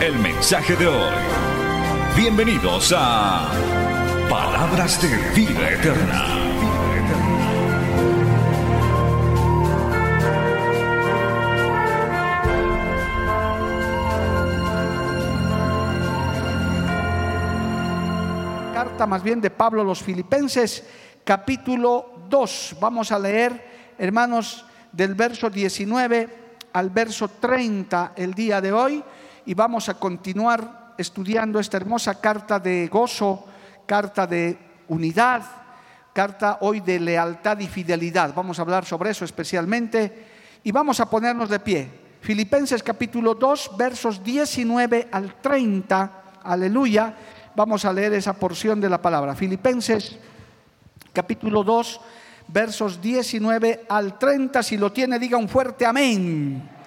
el mensaje de hoy. Bienvenidos a Palabras de Vida Eterna. carta más bien de Pablo a los Filipenses, capítulo 2. Vamos a leer, hermanos, del verso 19 al verso 30 el día de hoy y vamos a continuar estudiando esta hermosa carta de gozo, carta de unidad, carta hoy de lealtad y fidelidad. Vamos a hablar sobre eso especialmente y vamos a ponernos de pie. Filipenses capítulo 2, versos 19 al 30. Aleluya. Vamos a leer esa porción de la palabra. Filipenses capítulo 2, versos 19 al 30. Si lo tiene, diga un fuerte amén.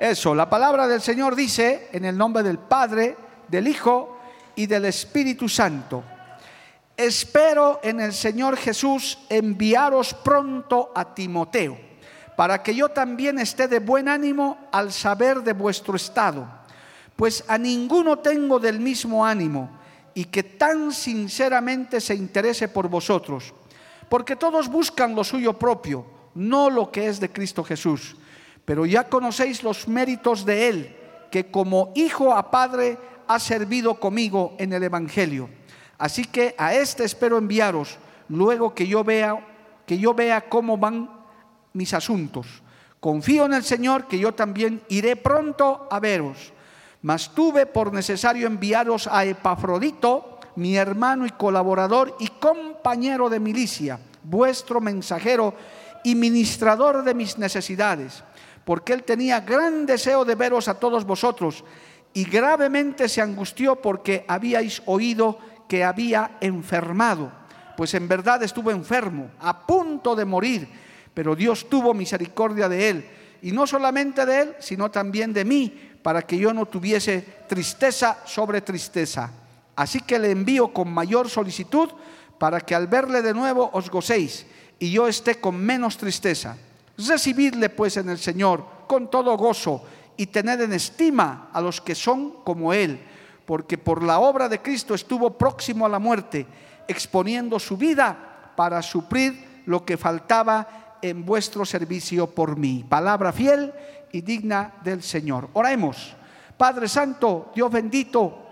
Eso, la palabra del Señor dice, en el nombre del Padre, del Hijo y del Espíritu Santo. Espero en el Señor Jesús enviaros pronto a Timoteo, para que yo también esté de buen ánimo al saber de vuestro estado, pues a ninguno tengo del mismo ánimo y que tan sinceramente se interese por vosotros, porque todos buscan lo suyo propio, no lo que es de Cristo Jesús. Pero ya conocéis los méritos de Él, que como hijo a padre ha servido conmigo en el Evangelio. Así que a este espero enviaros, luego que yo vea, que yo vea cómo van mis asuntos. Confío en el Señor que yo también iré pronto a veros mas tuve por necesario enviaros a Epafrodito, mi hermano y colaborador y compañero de milicia, vuestro mensajero y ministrador de mis necesidades, porque él tenía gran deseo de veros a todos vosotros y gravemente se angustió porque habíais oído que había enfermado, pues en verdad estuvo enfermo, a punto de morir, pero Dios tuvo misericordia de él, y no solamente de él, sino también de mí, para que yo no tuviese tristeza sobre tristeza. Así que le envío con mayor solicitud para que al verle de nuevo os gocéis y yo esté con menos tristeza. Recibidle pues en el Señor con todo gozo y tened en estima a los que son como Él, porque por la obra de Cristo estuvo próximo a la muerte, exponiendo su vida para suplir lo que faltaba en vuestro servicio por mí. Palabra fiel y digna del Señor. Oremos. Padre Santo, Dios bendito,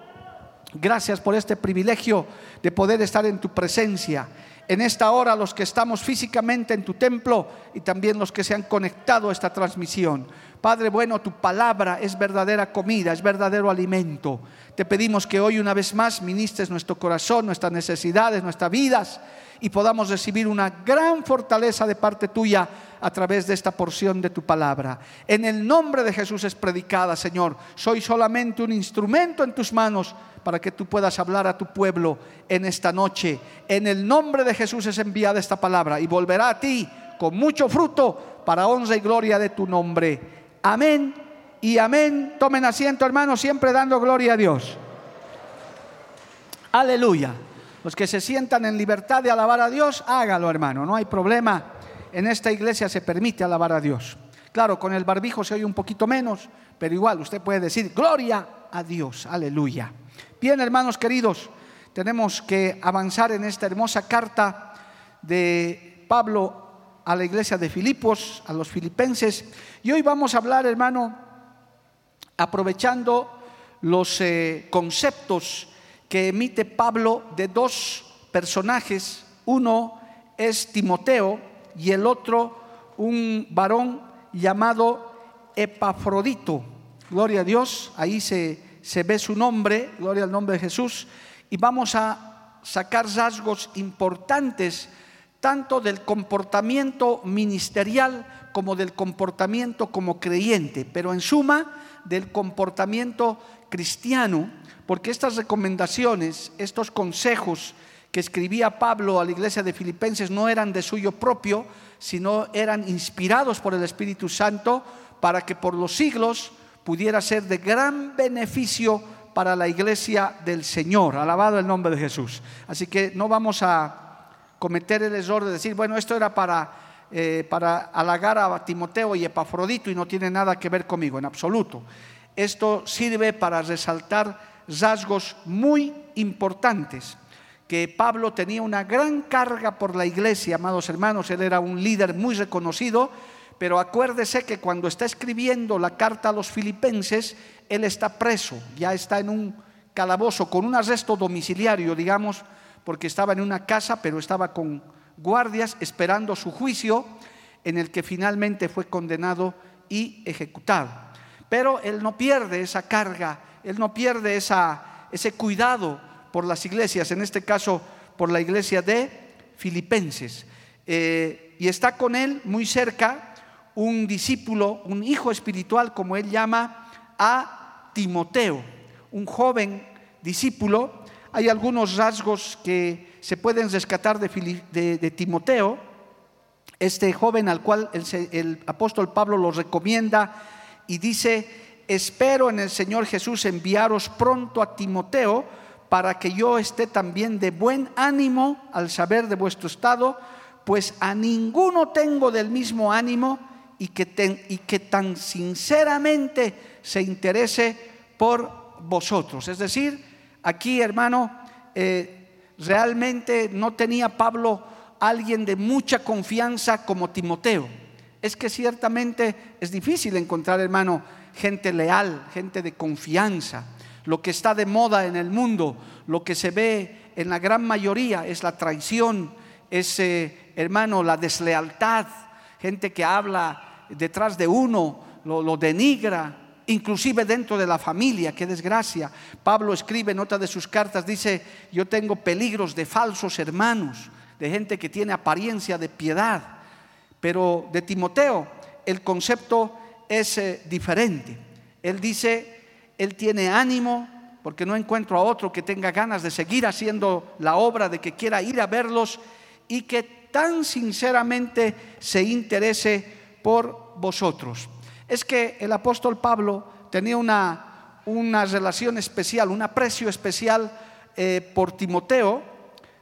gracias por este privilegio de poder estar en tu presencia. En esta hora los que estamos físicamente en tu templo y también los que se han conectado a esta transmisión. Padre bueno, tu palabra es verdadera comida, es verdadero alimento. Te pedimos que hoy una vez más ministres nuestro corazón, nuestras necesidades, nuestras vidas y podamos recibir una gran fortaleza de parte tuya a través de esta porción de tu palabra. En el nombre de Jesús es predicada, Señor. Soy solamente un instrumento en tus manos para que tú puedas hablar a tu pueblo en esta noche. En el nombre de Jesús es enviada esta palabra y volverá a ti con mucho fruto para honra y gloria de tu nombre. Amén y amén. Tomen asiento, hermanos, siempre dando gloria a Dios. Aleluya. Los que se sientan en libertad de alabar a Dios, hágalo, hermano, no hay problema. En esta iglesia se permite alabar a Dios. Claro, con el barbijo se oye un poquito menos, pero igual usted puede decir, gloria a Dios, aleluya. Bien, hermanos queridos, tenemos que avanzar en esta hermosa carta de Pablo a la iglesia de Filipos, a los filipenses. Y hoy vamos a hablar, hermano, aprovechando los eh, conceptos que emite Pablo de dos personajes. Uno es Timoteo y el otro un varón llamado Epafrodito. Gloria a Dios, ahí se, se ve su nombre, gloria al nombre de Jesús. Y vamos a sacar rasgos importantes tanto del comportamiento ministerial como del comportamiento como creyente, pero en suma del comportamiento cristiano, porque estas recomendaciones, estos consejos que escribía Pablo a la iglesia de Filipenses no eran de suyo propio, sino eran inspirados por el Espíritu Santo para que por los siglos pudiera ser de gran beneficio para la iglesia del Señor. Alabado el nombre de Jesús. Así que no vamos a cometer el error de decir, bueno, esto era para, eh, para halagar a Timoteo y Epafrodito y no tiene nada que ver conmigo, en absoluto. Esto sirve para resaltar rasgos muy importantes que Pablo tenía una gran carga por la iglesia, amados hermanos, él era un líder muy reconocido, pero acuérdese que cuando está escribiendo la carta a los filipenses, él está preso, ya está en un calabozo con un arresto domiciliario, digamos, porque estaba en una casa, pero estaba con guardias esperando su juicio, en el que finalmente fue condenado y ejecutado. Pero él no pierde esa carga, él no pierde ese cuidado por las iglesias, en este caso por la iglesia de Filipenses. Eh, y está con él muy cerca un discípulo, un hijo espiritual, como él llama, a Timoteo, un joven discípulo. Hay algunos rasgos que se pueden rescatar de, Timoteo, este joven al cual el, el apóstol Pablo lo recomienda y dice, espero en el Señor Jesús enviaros pronto a Timoteo para que yo esté también de buen ánimo al saber de vuestro estado, pues a ninguno tengo del mismo ánimo y que, tan sinceramente se interese por vosotros. Es decir, aquí hermano, eh, realmente no tenía Pablo alguien de mucha confianza como Timoteo. Es que ciertamente es difícil encontrar, hermano, gente leal, gente de confianza. Lo que está de moda en el mundo, lo que se ve en la gran mayoría es la traición, es, eh, hermano, la deslealtad, gente que habla detrás de uno, lo, denigra, inclusive dentro de la familia, qué desgracia. Pablo escribe en otra de sus cartas, dice, yo tengo peligros de falsos hermanos, de gente que tiene apariencia de piedad, pero de Timoteo el concepto es eh, diferente. Él dice, él tiene ánimo porque no encuentro a otro que tenga ganas de seguir haciendo la obra, de que quiera ir a verlos y que tan sinceramente se interese por vosotros. Es que el apóstol Pablo tenía una, una relación especial, un aprecio especial eh, por Timoteo.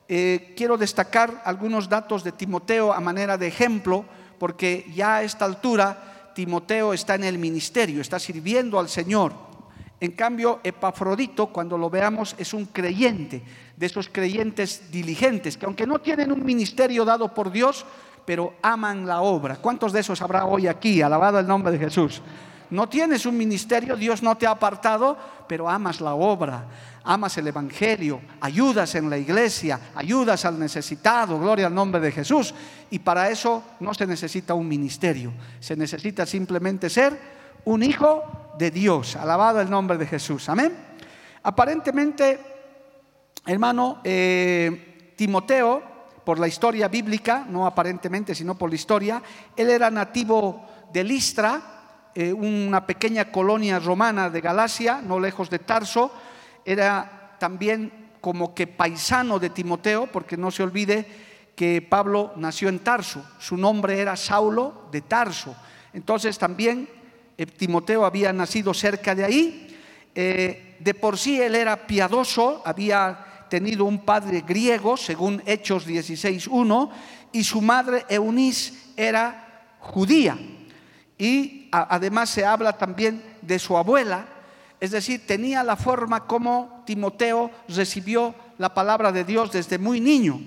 Eh, quiero destacar algunos datos de Timoteo a manera de ejemplo, porque ya a esta altura Timoteo está en el ministerio, está sirviendo al Señor. En cambio, Epafrodito, cuando lo veamos, es un creyente, de esos creyentes diligentes, que aunque no tienen un ministerio dado por Dios, pero aman la obra. ¿Cuántos de esos habrá hoy aquí? Alabado el nombre de Jesús. No tienes un ministerio, Dios no te ha apartado, pero amas la obra, amas el Evangelio, ayudas en la iglesia, ayudas al necesitado, gloria al nombre de Jesús. Y para eso no se necesita un ministerio, se necesita simplemente ser un hijo de Dios. Alabado el nombre de Jesús. Amén. Aparentemente, hermano, eh, Timoteo por la historia bíblica, no aparentemente, sino por la historia. Él era nativo de Listra, eh, una pequeña colonia romana de Galacia, no lejos de Tarso. Era también como que paisano de Timoteo, porque no se olvide que Pablo nació en Tarso. Su nombre era Saulo de Tarso. Entonces también Timoteo había nacido cerca de ahí. Eh, de por sí él era piadoso, había tenido un padre griego, según Hechos 16.1, y su madre Eunice era judía. Y además se habla también de su abuela, es decir, tenía la forma como Timoteo recibió la palabra de Dios desde muy niño.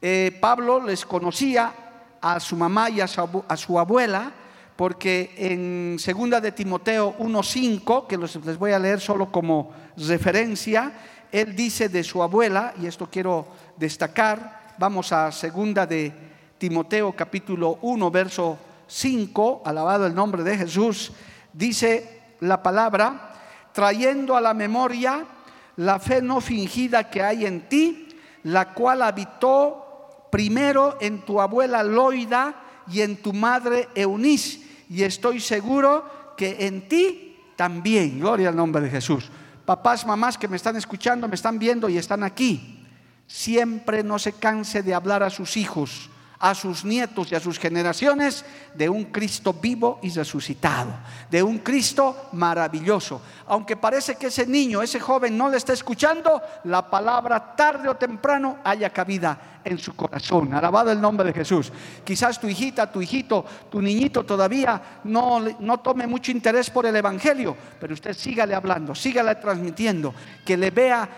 Eh, Pablo les conocía a su mamá y a su, abuela, porque en segunda de Timoteo 1.5, que les voy a leer solo como referencia, él dice de su abuela, y esto quiero destacar, vamos a segunda de Timoteo capítulo 1, verso 5, alabado el nombre de Jesús, dice la palabra, trayendo a la memoria la fe no fingida que hay en ti, la cual habitó primero en tu abuela Loida y en tu madre Eunice, y estoy seguro que en ti también. Gloria al nombre de Jesús. Papás, mamás que me están escuchando, me están viendo y están aquí. Siempre no se canse de hablar a sus hijos a sus nietos y a sus generaciones de un Cristo vivo y resucitado, de un Cristo maravilloso. Aunque parece que ese niño, ese joven no le está escuchando, la palabra tarde o temprano haya cabida en su corazón. Alabado el nombre de Jesús. Quizás tu hijita, tu hijito, tu niñito todavía no, no tome mucho interés por el Evangelio, pero usted sígale hablando, sígale transmitiendo, que le vea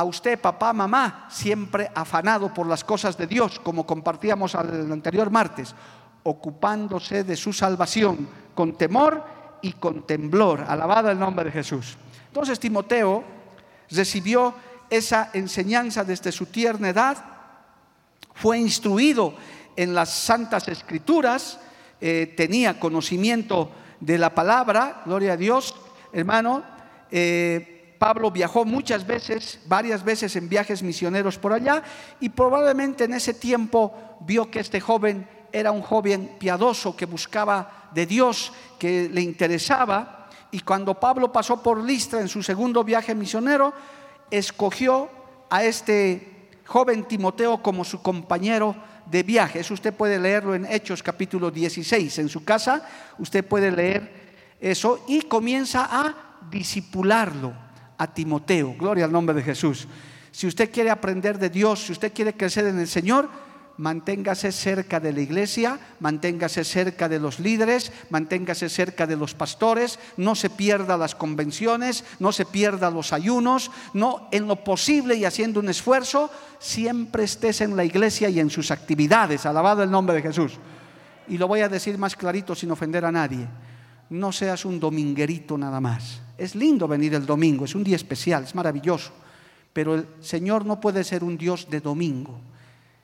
a usted, papá, mamá, siempre afanado por las cosas de Dios, como compartíamos el anterior martes, ocupándose de su salvación con temor y con temblor. Alabado el nombre de Jesús. Entonces Timoteo recibió esa enseñanza desde su tierna edad, fue instruido en las santas escrituras, eh, tenía conocimiento de la palabra, gloria a Dios, hermano. Eh, Pablo viajó muchas veces, varias veces en viajes misioneros por allá y probablemente en ese tiempo vio que este joven era un joven piadoso que buscaba de Dios, que le interesaba. Y cuando Pablo pasó por Listra en su segundo viaje misionero, escogió a este joven Timoteo como su compañero de viaje. Eso usted puede leerlo en Hechos capítulo 16. En su casa usted puede leer eso y comienza a disipularlo a Timoteo. Gloria al nombre de Jesús. Si usted quiere aprender de Dios, si usted quiere crecer en el Señor, manténgase cerca de la iglesia, manténgase cerca de los líderes, manténgase cerca de los pastores, no se pierda las convenciones, no se pierda los ayunos, no en lo posible y haciendo un esfuerzo, siempre estés en la iglesia y en sus actividades. Alabado el nombre de Jesús. Y lo voy a decir más clarito sin ofender a nadie. No seas un dominguerito nada más. Es lindo venir el domingo, es un día especial, es maravilloso. Pero el Señor no puede ser un Dios de domingo.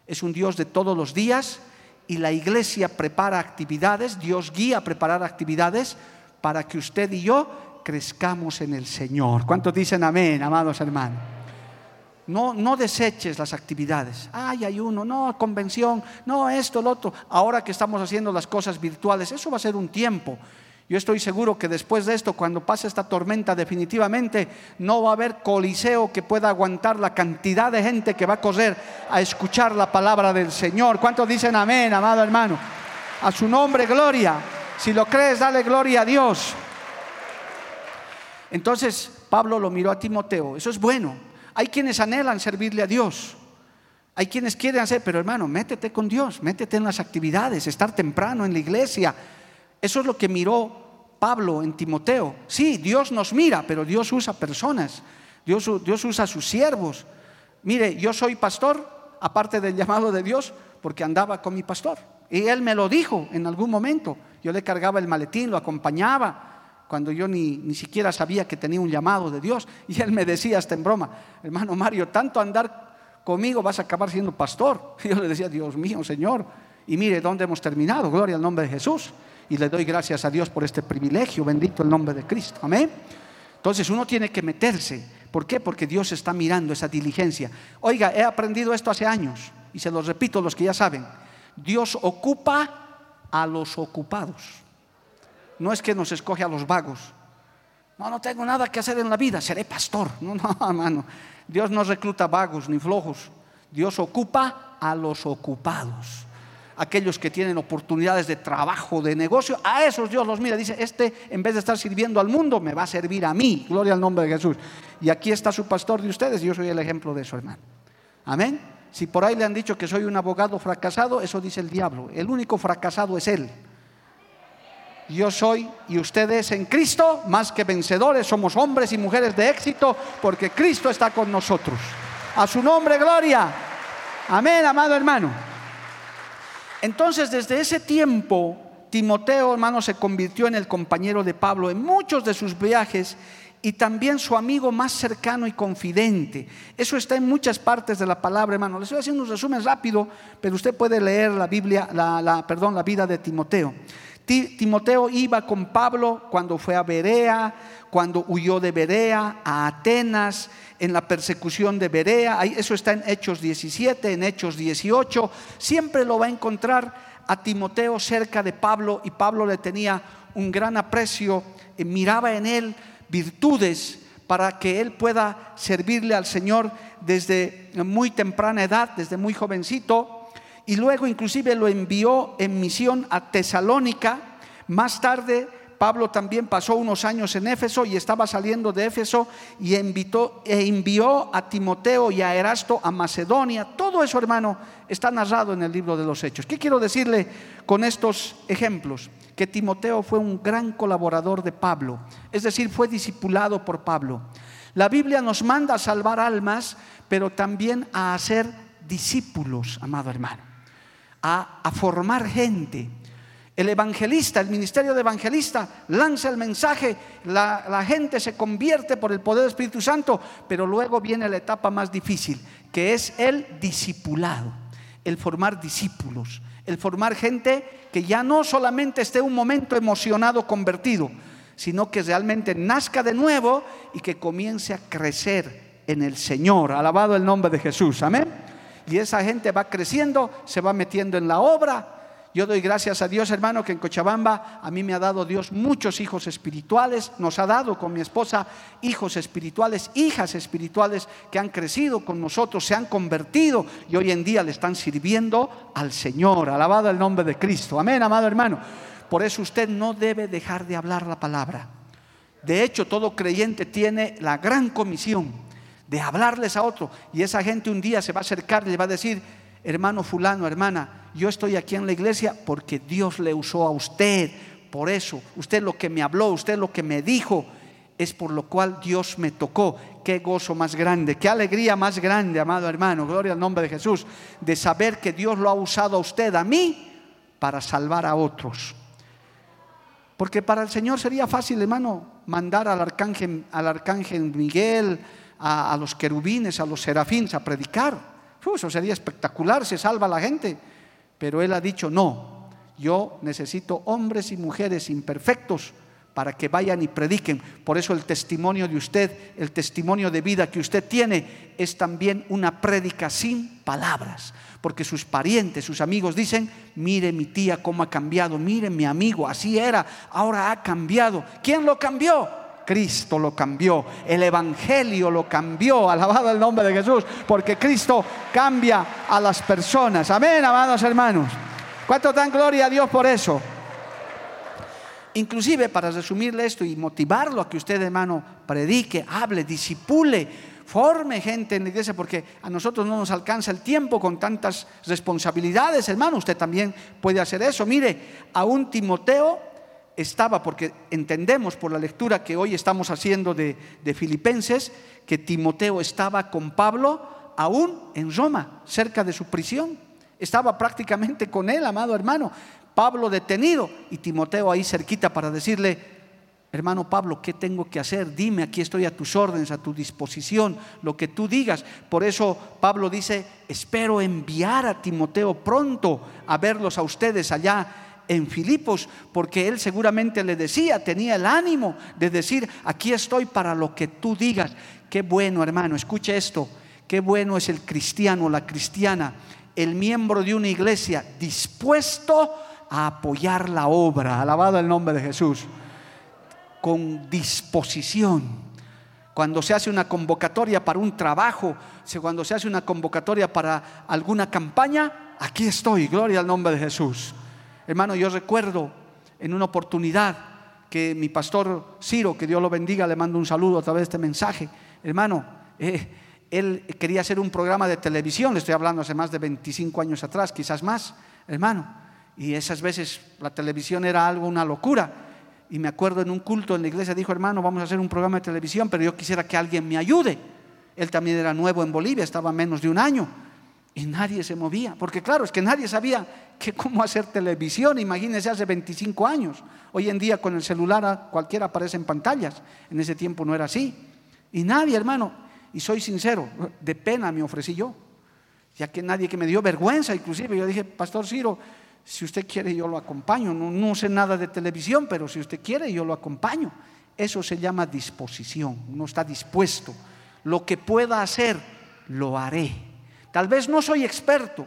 Es un Dios de todos los días y la iglesia prepara actividades, Dios guía a preparar actividades para que usted y yo crezcamos en el Señor. ¿Cuántos dicen amén, amados hermanos? No, no deseches las actividades. Ay, hay uno, no, convención, no, esto, lo otro. Ahora que estamos haciendo las cosas virtuales, eso va a ser un tiempo. Yo estoy seguro que después de esto, cuando pase esta tormenta, definitivamente no va a haber coliseo que pueda aguantar la cantidad de gente que va a correr a escuchar la palabra del Señor. ¿Cuántos dicen amén, amado hermano? A su nombre, gloria. Si lo crees, dale gloria a Dios. Entonces, Pablo lo miró a Timoteo. Eso es bueno. Hay quienes anhelan servirle a Dios. Hay quienes quieren hacer, pero hermano, métete con Dios, métete en las actividades, estar temprano en la iglesia eso es lo que miró Pablo en Timoteo. Sí, Dios nos mira, pero Dios usa personas. Dios, Dios usa sus siervos. Mire, yo soy pastor, aparte del llamado de Dios, porque andaba con mi pastor. Y él me lo dijo en algún momento. Yo le cargaba el maletín, lo acompañaba cuando yo ni, ni, siquiera sabía que tenía un llamado de Dios. Y él me decía hasta en broma, hermano Mario, tanto andar conmigo vas a acabar siendo pastor. Y yo le decía, Dios mío, Señor. Y mire dónde hemos terminado, gloria al nombre de Jesús y le doy gracias a Dios por este privilegio. Bendito el nombre de Cristo. Amén. Entonces uno tiene que meterse. ¿Por qué? Porque Dios está mirando esa diligencia. Oiga, he aprendido esto hace años y se lo repito los que ya saben. Dios ocupa a los ocupados. No es que nos escoge a los vagos. No, no tengo nada que hacer en la vida, seré pastor. No, no, hermano. Dios no recluta vagos ni flojos. Dios ocupa a los ocupados aquellos que tienen oportunidades de trabajo, de negocio, a esos Dios los mira. Dice, este en vez de estar sirviendo al mundo, me va a servir a mí. Gloria al nombre de Jesús. Y aquí está su pastor de ustedes yo soy el ejemplo de eso, hermano. Amén. Si por ahí le han dicho que soy un abogado fracasado, eso dice el diablo. El único fracasado es él. Yo soy y ustedes en Cristo más que vencedores, somos hombres y mujeres de éxito porque Cristo está con nosotros. A su nombre, gloria. Amén, amado hermano. Entonces, desde ese tiempo, Timoteo, hermano, se convirtió en el compañero de Pablo en muchos de sus viajes y también su amigo más cercano y confidente. Eso está en muchas partes de la palabra, hermano. Les estoy haciendo un resumen rápido, pero usted puede leer la Biblia, la, perdón, la vida de Timoteo. Timoteo iba con Pablo cuando fue a Berea, cuando huyó de Berea a Atenas, en la persecución de Berea. Eso está en Hechos 17, en Hechos 18. Siempre lo va a encontrar a Timoteo cerca de Pablo y Pablo le tenía un gran aprecio, eh, miraba en él virtudes para que él pueda servirle al Señor desde muy temprana edad, desde muy jovencito, y luego inclusive lo envió en misión a Tesalónica. Más tarde Pablo también pasó unos años en Éfeso y estaba saliendo de Éfeso y invitó, e envió a Timoteo y a Erasto a Macedonia. Todo eso, hermano, está narrado en el libro de los Hechos. ¿Qué quiero decirle con estos ejemplos? Que Timoteo fue un gran colaborador de Pablo, es decir, fue discipulado por Pablo. La Biblia nos manda a salvar almas, pero también a hacer discípulos, amado hermano, a, a formar gente. El evangelista, el ministerio de evangelista, lanza el mensaje, la, gente se convierte por el poder del Espíritu Santo, pero luego viene la etapa más difícil, que es el discipulado, el formar discípulos, el formar gente que ya no solamente esté un momento emocionado convertido, sino que realmente nazca de nuevo y que comience a crecer en el Señor. Alabado el nombre de Jesús. Amén. Y esa gente va creciendo, se va metiendo en la obra, yo doy gracias a Dios, hermano, que en Cochabamba a mí me ha dado Dios muchos hijos espirituales, nos ha dado con mi esposa hijos espirituales, hijas espirituales que han crecido con nosotros, se han convertido y hoy en día le están sirviendo al Señor. Alabado el nombre de Cristo. Amén, amado hermano. Por eso usted no debe dejar de hablar la palabra. De hecho, todo creyente tiene la gran comisión de hablarles a otro. Y esa gente un día se va a acercar y le va a decir, hermano fulano, hermana, yo estoy aquí en la iglesia porque Dios le usó a usted. Por eso, usted lo que me habló, usted lo que me dijo, es por lo cual Dios me tocó. Qué gozo más grande, qué alegría más grande, amado hermano. Gloria al nombre de Jesús, de saber que Dios lo ha usado a usted, a mí, para salvar a otros. Porque para el Señor sería fácil, hermano, mandar al arcángel, al arcángel Miguel, a, a los querubines, a los serafines a predicar. Eso sería espectacular, se salva la gente. Pero Él ha dicho, no, yo necesito hombres y mujeres imperfectos para que vayan y prediquen. Por eso el testimonio de usted, el testimonio de vida que usted tiene, es también una prédica sin palabras. Porque sus parientes, sus amigos dicen, mire mi tía cómo ha cambiado, mire mi amigo, así era, ahora ha cambiado. ¿Quién lo cambió? Cristo lo cambió, el Evangelio lo cambió, alabado el nombre de Jesús, porque Cristo cambia a las personas. Amén, amados hermanos. ¿Cuánto dan gloria a Dios por eso? Inclusive, para resumirle esto y motivarlo a que usted, hermano, predique, hable, disipule, forme gente en la iglesia, porque a nosotros no nos alcanza el tiempo con tantas responsabilidades, hermano. Usted también puede hacer eso. Mire, a un Timoteo estaba, porque entendemos por la lectura que hoy estamos haciendo de, Filipenses, que Timoteo estaba con Pablo aún en Roma, cerca de su prisión. Estaba prácticamente con él, amado hermano. Pablo detenido y Timoteo ahí cerquita para decirle, hermano Pablo, ¿qué tengo que hacer? Dime, aquí estoy a tus órdenes, a tu disposición, lo que tú digas. Por eso Pablo dice, espero enviar a Timoteo pronto a verlos a ustedes allá en Filipos, porque él seguramente le decía, tenía el ánimo de decir, aquí estoy para lo que tú digas. Qué bueno, hermano, escuche esto, qué bueno es el cristiano, la cristiana, el miembro de una iglesia dispuesto a apoyar la obra, alabado el nombre de Jesús, con disposición. Cuando se hace una convocatoria para un trabajo, cuando se hace una convocatoria para alguna campaña, aquí estoy, gloria al nombre de Jesús. Hermano, yo recuerdo en una oportunidad que mi pastor Ciro, que Dios lo bendiga, le mando un saludo a través de este mensaje. Hermano, eh, él quería hacer un programa de televisión, le estoy hablando hace más de 25 años atrás, quizás más, hermano. Y esas veces la televisión era algo, una locura. Y me acuerdo en un culto en la iglesia, dijo, hermano, vamos a hacer un programa de televisión, pero yo quisiera que alguien me ayude. Él también era nuevo en Bolivia, estaba menos de un año. Y nadie se movía, porque claro, es que nadie sabía que cómo hacer televisión, imagínense hace 25 años. Hoy en día con el celular cualquiera aparece en pantallas, en ese tiempo no era así. Y nadie, hermano, y soy sincero, de pena me ofrecí yo, ya que nadie que me dio vergüenza, inclusive yo dije, Pastor Ciro, Si usted quiere, yo lo acompaño. No, no sé nada de televisión, pero si usted quiere, yo lo acompaño. Eso se llama disposición. Uno está dispuesto. Lo que pueda hacer, lo haré. Tal vez no soy experto,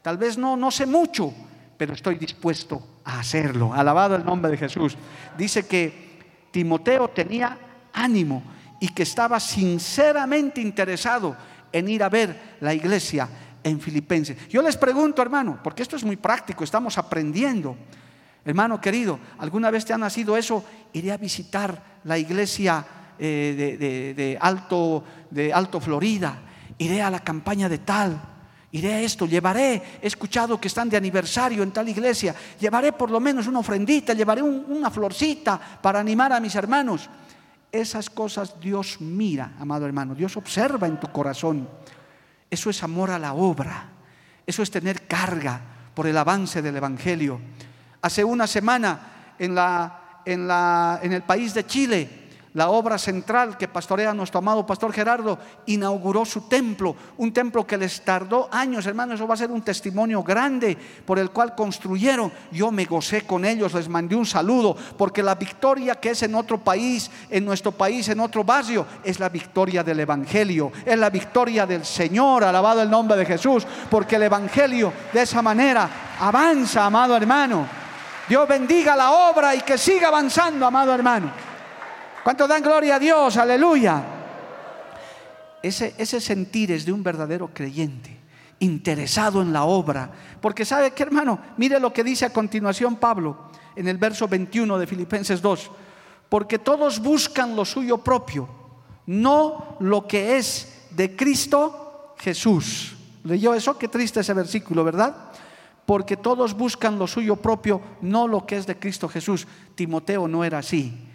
tal vez no, no sé mucho, pero estoy dispuesto a hacerlo. Alabado el nombre de Jesús. Dice que Timoteo tenía ánimo y que estaba sinceramente interesado en ir a ver la iglesia en Filipenses. Yo les pregunto, hermano, porque esto es muy práctico, estamos aprendiendo. Hermano querido, ¿alguna vez te ha nacido eso? Iré a visitar la iglesia eh, de, Alto, de Alto Florida, iré a la campaña de tal, iré a esto, llevaré, he escuchado que están de aniversario en tal iglesia, llevaré por lo menos una ofrendita, llevaré una florcita para animar a mis hermanos. Esas cosas Dios mira, amado hermano, Dios observa en tu corazón. Eso es amor a la obra, eso es tener carga por el avance del Evangelio. Hace una semana en, el país de Chile, la obra central que pastorea nuestro amado pastor Gerardo, inauguró su templo, un templo que les tardó años, hermanos, eso va a ser un testimonio grande por el cual construyeron. Yo me gocé con ellos, les mandé un saludo, porque la victoria que es en otro país, en nuestro país, en otro barrio, es la victoria del Evangelio, es la victoria del Señor, alabado el nombre de Jesús, porque el Evangelio de esa manera avanza, amado hermano. Dios bendiga la obra y que siga avanzando, amado hermano. ¿Cuánto dan gloria a Dios? Aleluya. Ese, sentir es de un verdadero creyente, interesado en la obra. Porque sabe que hermano, mire lo que dice a continuación Pablo en el verso 21 de Filipenses 2. Porque todos buscan lo suyo propio, no lo que es de Cristo Jesús. ¿Leyó eso? Qué triste ese versículo, ¿verdad? Porque todos buscan lo suyo propio, no lo que es de Cristo Jesús. Timoteo no era así.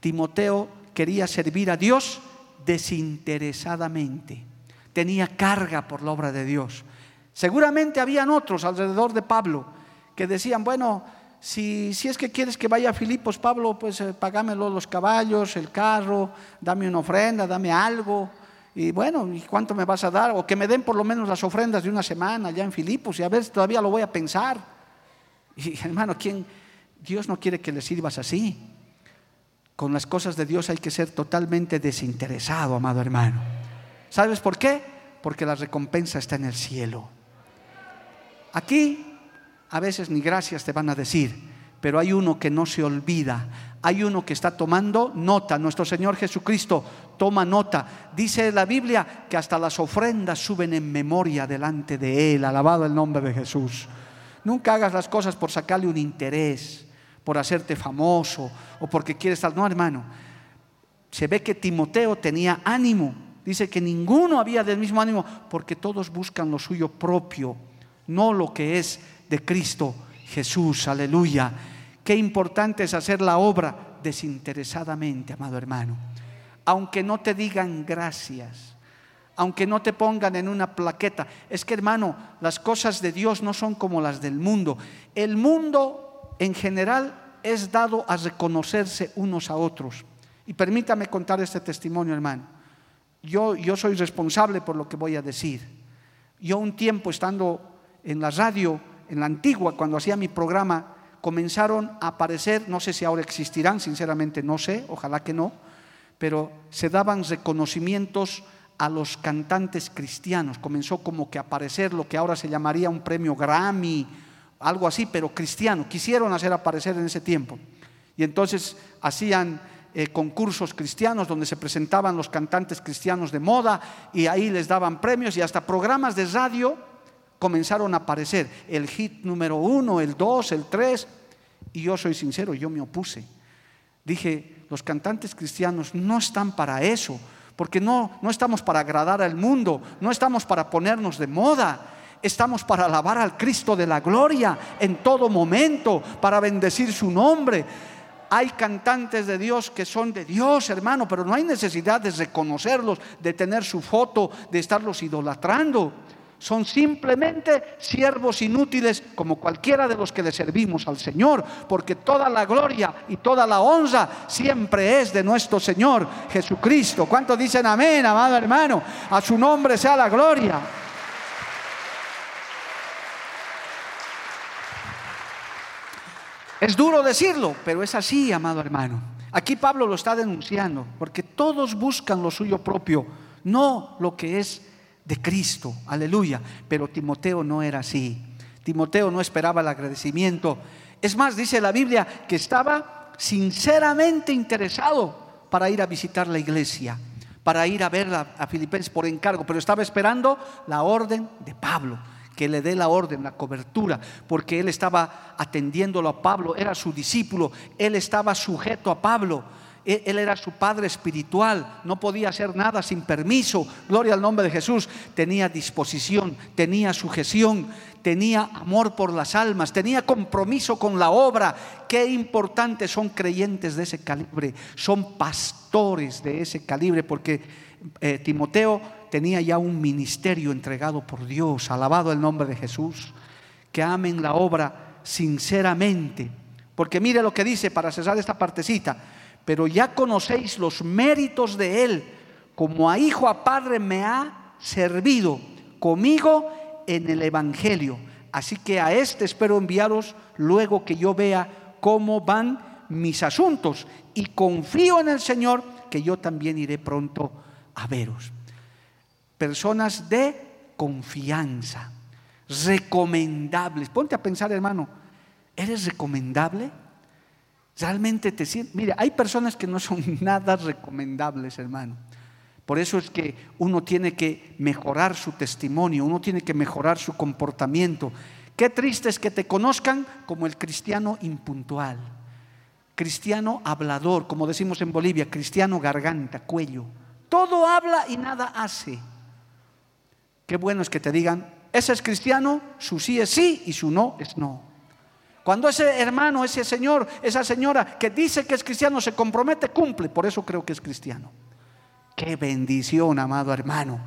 Timoteo quería servir a Dios desinteresadamente. Tenía carga por la obra de Dios. Seguramente habían otros alrededor de Pablo que decían, bueno, si, si es que quieres que vaya a Filipos, Pablo, pues eh, pagámelo los caballos, el carro, dame una ofrenda, dame algo. Y bueno, ¿y cuánto me vas a dar? O que me den por lo menos las ofrendas de una semana allá en Filipos y a ver, todavía lo voy a pensar. Y hermano, ¿quién? Dios no quiere que le sirvas así. Con las cosas de Dios hay que ser totalmente desinteresado, amado hermano. ¿Sabes por qué? Porque la recompensa está en el cielo. Aquí a veces ni gracias te van a decir, pero hay uno que no se olvida, hay uno que está tomando nota. Nuestro Señor Jesucristo toma nota. Dice la Biblia que hasta las ofrendas suben en memoria delante de Él. Alabado el nombre de Jesús. Nunca hagas las cosas por sacarle un interés por hacerte famoso o porque quieres estar. No, hermano. Se ve que Timoteo tenía ánimo. Dice que ninguno había del mismo ánimo porque todos buscan lo suyo propio, no lo que es de Cristo Jesús. Aleluya. Qué importante es hacer la obra desinteresadamente, amado hermano. Aunque no te digan gracias, aunque no te pongan en una plaqueta. Es que, hermano, las cosas de Dios no son como las del mundo. El mundo en general es dado a reconocerse unos a otros. Y permítame contar este testimonio, hermano. Yo, yo soy responsable por lo que voy a decir. Yo un tiempo estando en la radio, en la antigua, cuando hacía mi programa, comenzaron a aparecer, no sé si ahora existirán, sinceramente no sé, ojalá que no, pero se daban reconocimientos a los cantantes cristianos. Comenzó como que a aparecer lo que ahora se llamaría un premio Grammy algo así, pero cristiano. Quisieron hacer aparecer en ese tiempo. Y entonces hacían eh, concursos cristianos donde se presentaban los cantantes cristianos de moda y ahí les daban premios y hasta programas de radio comenzaron a aparecer. El hit número uno, el dos, el tres. Y yo soy sincero, yo me opuse. Dije, los cantantes cristianos no están para eso, porque no, no estamos para agradar al mundo, no estamos para ponernos de moda estamos para alabar al Cristo de la gloria en todo momento, para bendecir su nombre. Hay cantantes de Dios que son de Dios, hermano, pero no hay necesidad de reconocerlos, de tener su foto, de estarlos idolatrando. Son simplemente siervos inútiles como cualquiera de los que le servimos al Señor, porque toda la gloria y toda la honra siempre es de nuestro Señor Jesucristo. ¿Cuántos dicen amén, amado hermano? A su nombre sea la gloria. Es duro decirlo, pero es así, amado hermano. Aquí Pablo lo está denunciando, porque todos buscan lo suyo propio, no lo que es de Cristo. Aleluya. Pero Timoteo no era así. Timoteo no esperaba el agradecimiento. Es más, dice la Biblia que estaba sinceramente interesado para ir a visitar la iglesia, para ir a ver a, Filipenses por encargo, pero estaba esperando la orden de Pablo que le dé la orden, la cobertura, porque él estaba atendiéndolo a Pablo, era su discípulo, él estaba sujeto a Pablo. Él era su padre espiritual, no podía hacer nada sin permiso. Gloria al nombre de Jesús. Tenía disposición, tenía sujeción, tenía amor por las almas, tenía compromiso con la obra. Qué importantes son creyentes de ese calibre, son pastores de ese calibre, porque eh, Timoteo tenía ya un ministerio entregado por Dios, alabado el nombre de Jesús, que amen la obra sinceramente. Porque mire lo que dice para cesar esta partecita, pero ya conocéis los méritos de Él, como a hijo, a padre me ha servido conmigo en el Evangelio. Así que a este espero enviaros luego que yo vea cómo van mis asuntos y confío en el Señor que yo también iré pronto a veros. Personas de confianza, recomendables. Ponte a pensar, hermano, ¿eres recomendable? Realmente te sientes. Mire, hay personas que no son nada recomendables, hermano. Por eso es que uno tiene que mejorar su testimonio, uno tiene que mejorar su comportamiento. Qué triste es que te conozcan como el cristiano impuntual, cristiano hablador, como decimos en Bolivia, cristiano garganta, cuello. Todo habla y nada hace. Qué bueno es que te digan, ese es cristiano, su sí es sí y su no es no. Cuando ese hermano, ese señor, esa señora que dice que es cristiano se compromete, cumple. Por eso creo que es cristiano. Qué bendición, amado hermano.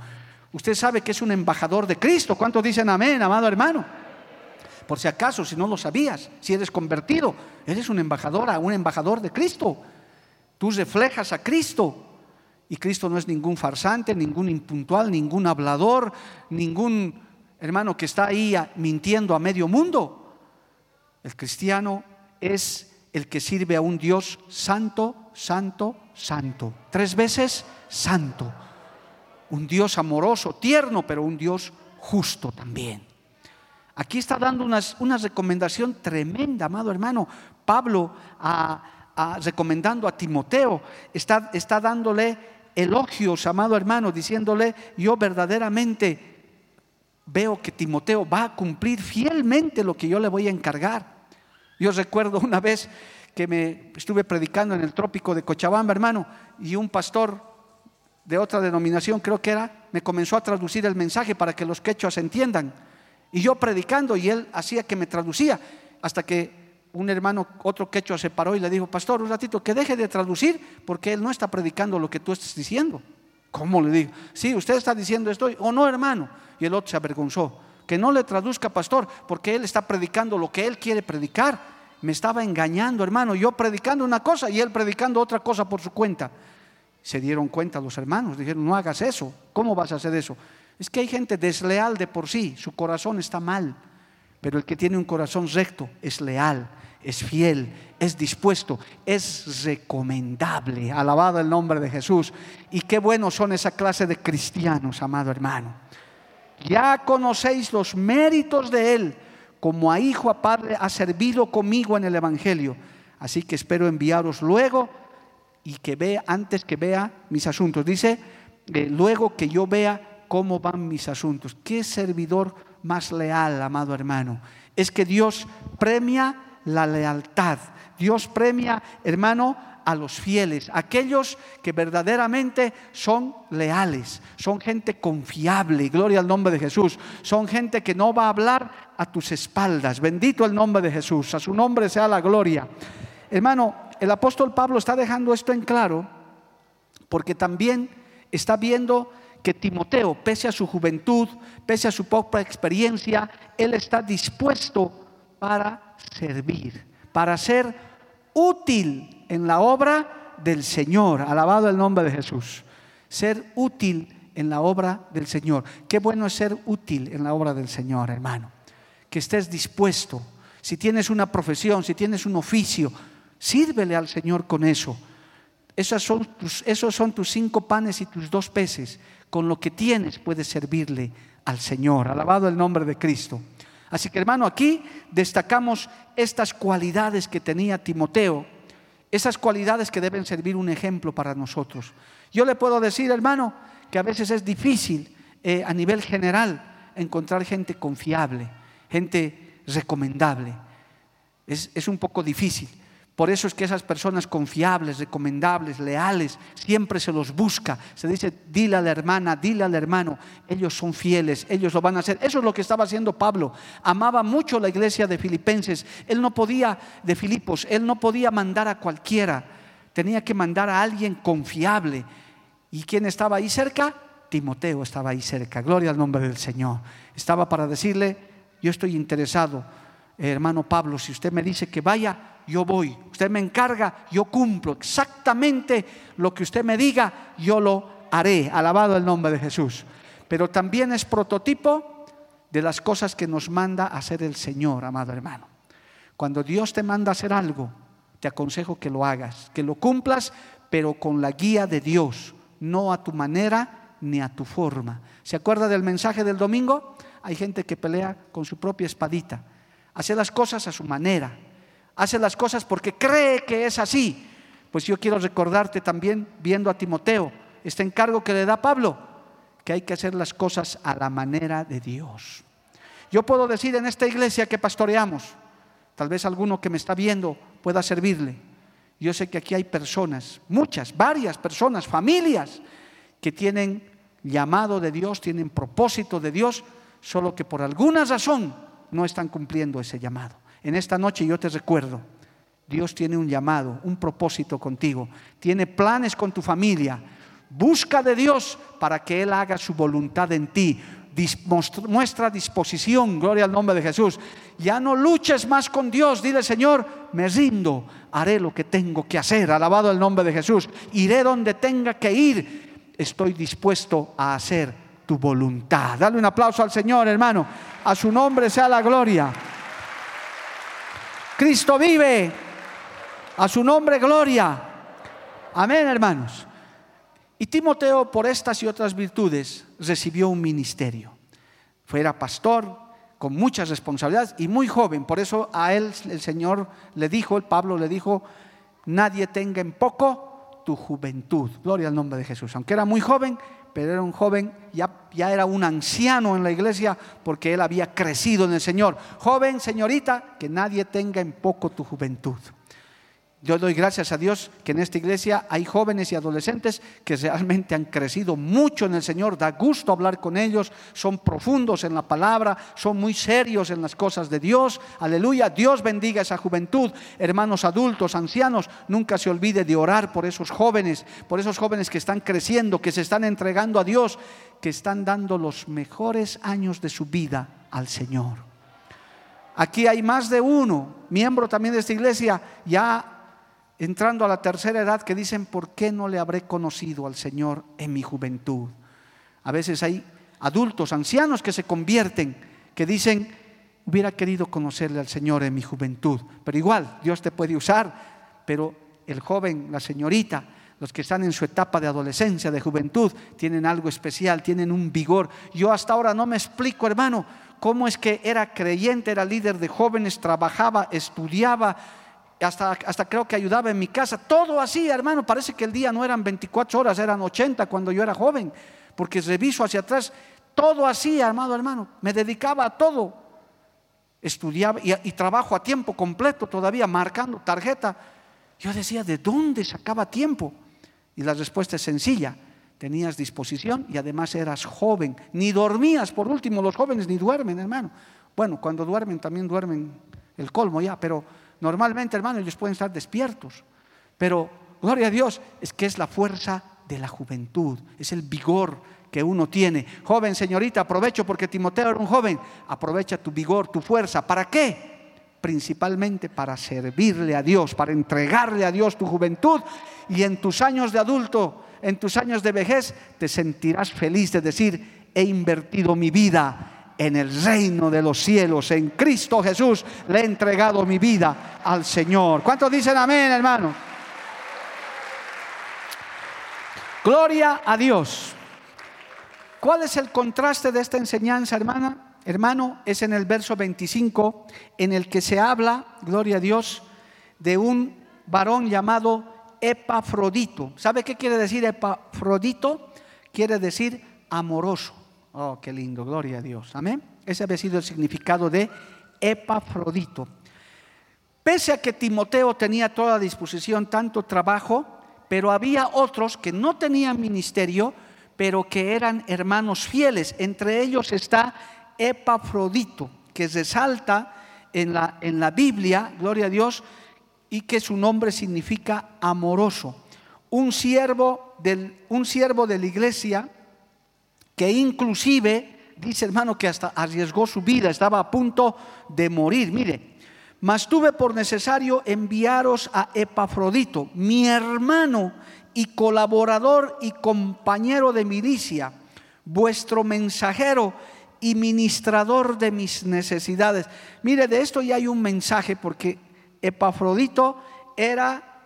Usted sabe que es un embajador de Cristo. ¿Cuántos dicen amén, amado hermano? Por si acaso, si no lo sabías, si eres convertido, eres un embajador, un embajador de Cristo. Tú reflejas a Cristo. Y Cristo no es ningún farsante, ningún impuntual, ningún hablador, ningún hermano que está ahí mintiendo a medio mundo. El cristiano es el que sirve a un Dios santo, santo, santo. Tres veces santo. Un Dios amoroso, tierno, pero un Dios justo también. Aquí está dando una recomendación tremenda, amado hermano. Pablo, recomendando a Timoteo, está, está dándole elogios, amado hermano, diciéndole, yo verdaderamente veo que Timoteo va a cumplir fielmente lo que yo le voy a encargar. Yo recuerdo una vez que me estuve predicando en el trópico de Cochabamba, hermano, y un pastor de otra denominación, creo que era, me comenzó a traducir el mensaje para que los quechuas entiendan. Y yo predicando y él hacía que me traducía, hasta que un hermano, otro quechua se paró y le dijo, pastor, un ratito, que deje de traducir porque él no está predicando lo que tú estás diciendo. ¿Cómo le digo? Sí, usted está diciendo esto o no, hermano. Y el otro se avergonzó. Que no le traduzca, pastor, porque él está predicando lo que él quiere predicar me estaba engañando, hermano, yo predicando una cosa y él predicando otra cosa por su cuenta. Se dieron cuenta los hermanos, dijeron, no hagas eso, ¿cómo vas a hacer eso? Es que hay gente desleal de por sí, su corazón está mal, pero el que tiene un corazón recto es leal, es fiel, es dispuesto, es recomendable. Alabado el nombre de Jesús. Y qué buenos son esa clase de cristianos, amado hermano. Ya conocéis los méritos de Él como a hijo, a padre, ha servido conmigo en el Evangelio. Así que espero enviaros luego y que vea, antes que vea mis asuntos. Dice, eh, luego que yo vea cómo van mis asuntos. ¿Qué servidor más leal, amado hermano? Es que Dios premia la lealtad. Dios premia, hermano, a los fieles, aquellos que verdaderamente son leales, son gente confiable, gloria al nombre de Jesús, son gente que no va a hablar a tus espaldas, bendito el nombre de Jesús, a su nombre sea la gloria. Hermano, el apóstol Pablo está dejando esto en claro porque también está viendo que Timoteo, pese a su juventud, pese a su poca experiencia, él está dispuesto para servir, para ser útil en la obra del Señor. Alabado el nombre de Jesús. Ser útil en la obra del Señor. Qué bueno es ser útil en la obra del Señor, hermano. Que estés dispuesto. si tienes una profesión, si tienes un oficio, sírvele al Señor con eso. Esos son, tus, esos son tus cinco panes y tus dos peces. Con lo que tienes puedes servirle al Señor. Alabado el nombre de Cristo. Así que hermano, aquí destacamos estas cualidades que tenía Timoteo, esas cualidades que deben servir un ejemplo para nosotros. Yo le puedo decir, hermano, que a veces es difícil eh, a nivel general encontrar gente confiable, gente recomendable. Es, es un poco difícil. Por eso es que esas personas confiables, recomendables, leales, siempre se los busca. Se dice, dile a la hermana, dile al hermano, ellos son fieles, ellos lo van a hacer. Eso es lo que estaba haciendo Pablo. Amaba mucho la iglesia de Filipenses. Él no podía, de Filipos, él no podía mandar a cualquiera. Tenía que mandar a alguien confiable. ¿Y quién estaba ahí cerca? Timoteo estaba ahí cerca. Gloria al nombre del Señor. Estaba para decirle, yo estoy interesado, hermano Pablo, si usted me dice que vaya, yo voy. Usted me encarga, yo cumplo. Exactamente lo que usted me diga, yo lo haré. Alabado el nombre de Jesús. Pero también es prototipo de las cosas que nos manda hacer el Señor, amado hermano. Cuando Dios te manda a hacer algo, te aconsejo que lo hagas, que lo cumplas, pero con la guía de Dios, no a tu manera ni a tu forma. ¿Se acuerda del mensaje del domingo? Hay gente que pelea con su propia espadita, hace las cosas a su manera, hace las cosas porque cree que es así. Pues yo quiero recordarte también, viendo a Timoteo, este encargo que le da Pablo, que hay que hacer las cosas a la manera de Dios. Yo puedo decir en esta iglesia que pastoreamos, tal vez alguno que me está viendo pueda servirle. Yo sé que aquí hay personas, muchas, varias personas, familias, que tienen llamado de Dios, tienen propósito de Dios, solo que por alguna razón no están cumpliendo ese llamado. En esta noche yo te recuerdo, Dios tiene un llamado, un propósito contigo, tiene planes con tu familia. Busca de Dios para que Él haga su voluntad en ti. Muestra disposición, gloria al nombre de Jesús. Ya no luches más con Dios, dile Señor, me rindo, haré lo que tengo que hacer, alabado el nombre de Jesús. Iré donde tenga que ir, estoy dispuesto a hacer tu voluntad. Dale un aplauso al Señor, hermano. A su nombre sea la gloria. Cristo vive. A su nombre, gloria. Amén, hermanos. Y Timoteo, por estas y otras virtudes, recibió un ministerio. Fuera pastor, con muchas responsabilidades y muy joven. Por eso a él el Señor le dijo, el Pablo le dijo, nadie tenga en poco tu juventud. Gloria al nombre de Jesús. Aunque era muy joven, pero era un joven, ya, ya era un anciano en la iglesia porque él había crecido en el Señor. Joven, señorita, que nadie tenga en poco tu juventud. Yo doy gracias a Dios que en esta iglesia hay jóvenes y adolescentes que realmente han crecido mucho en el Señor. Da gusto hablar con ellos, son profundos en la palabra, son muy serios en las cosas de Dios. Aleluya, Dios bendiga esa juventud. Hermanos adultos, ancianos, nunca se olvide de orar por esos jóvenes, por esos jóvenes que están creciendo, que se están entregando a Dios, que están dando los mejores años de su vida al Señor. Aquí hay más de uno, miembro también de esta iglesia, ya entrando a la tercera edad que dicen, ¿por qué no le habré conocido al Señor en mi juventud? A veces hay adultos, ancianos que se convierten, que dicen, hubiera querido conocerle al Señor en mi juventud, pero igual Dios te puede usar, pero el joven, la señorita, los que están en su etapa de adolescencia, de juventud, tienen algo especial, tienen un vigor. Yo hasta ahora no me explico, hermano, cómo es que era creyente, era líder de jóvenes, trabajaba, estudiaba, hasta, hasta creo que ayudaba en mi casa. Todo así, hermano. Parece que el día no eran 24 horas, eran 80 cuando yo era joven. Porque reviso hacia atrás. Todo así, amado hermano. Me dedicaba a todo. Estudiaba y, y trabajo a tiempo completo todavía, marcando tarjeta. Yo decía, ¿de dónde sacaba tiempo? Y la respuesta es sencilla. Tenías disposición y además eras joven. Ni dormías, por último, los jóvenes ni duermen, hermano. Bueno, cuando duermen también duermen el colmo ya, pero Normalmente, hermano, ellos pueden estar despiertos, pero gloria a Dios, es que es la fuerza de la juventud, es el vigor que uno tiene. Joven, señorita, aprovecho porque Timoteo era un joven, aprovecha tu vigor, tu fuerza. ¿Para qué? Principalmente para servirle a Dios, para entregarle a Dios tu juventud y en tus años de adulto, en tus años de vejez, te sentirás feliz de decir, he invertido mi vida en el reino de los cielos. En Cristo Jesús le he entregado mi vida al Señor. ¿Cuántos dicen amén, hermano? Gloria a Dios. ¿Cuál es el contraste de esta enseñanza, hermana? Hermano, es en el verso 25 en el que se habla, gloria a Dios, de un varón llamado Epafrodito. ¿Sabe qué quiere decir Epafrodito? Quiere decir amoroso. Oh, qué lindo, gloria a Dios. Amén. Ese había sido el significado de Epafrodito. Pese a que Timoteo tenía toda disposición, tanto trabajo, pero había otros que no tenían ministerio, pero que eran hermanos fieles. Entre ellos está Epafrodito, que resalta en la, en la Biblia, gloria a Dios, y que su nombre significa amoroso. Un siervo, del, un siervo de la iglesia que inclusive, dice hermano, que hasta arriesgó su vida, estaba a punto de morir. Mire, mas tuve por necesario enviaros a Epafrodito, mi hermano y colaborador y compañero de milicia, vuestro mensajero y ministrador de mis necesidades. Mire, de esto ya hay un mensaje porque Epafrodito era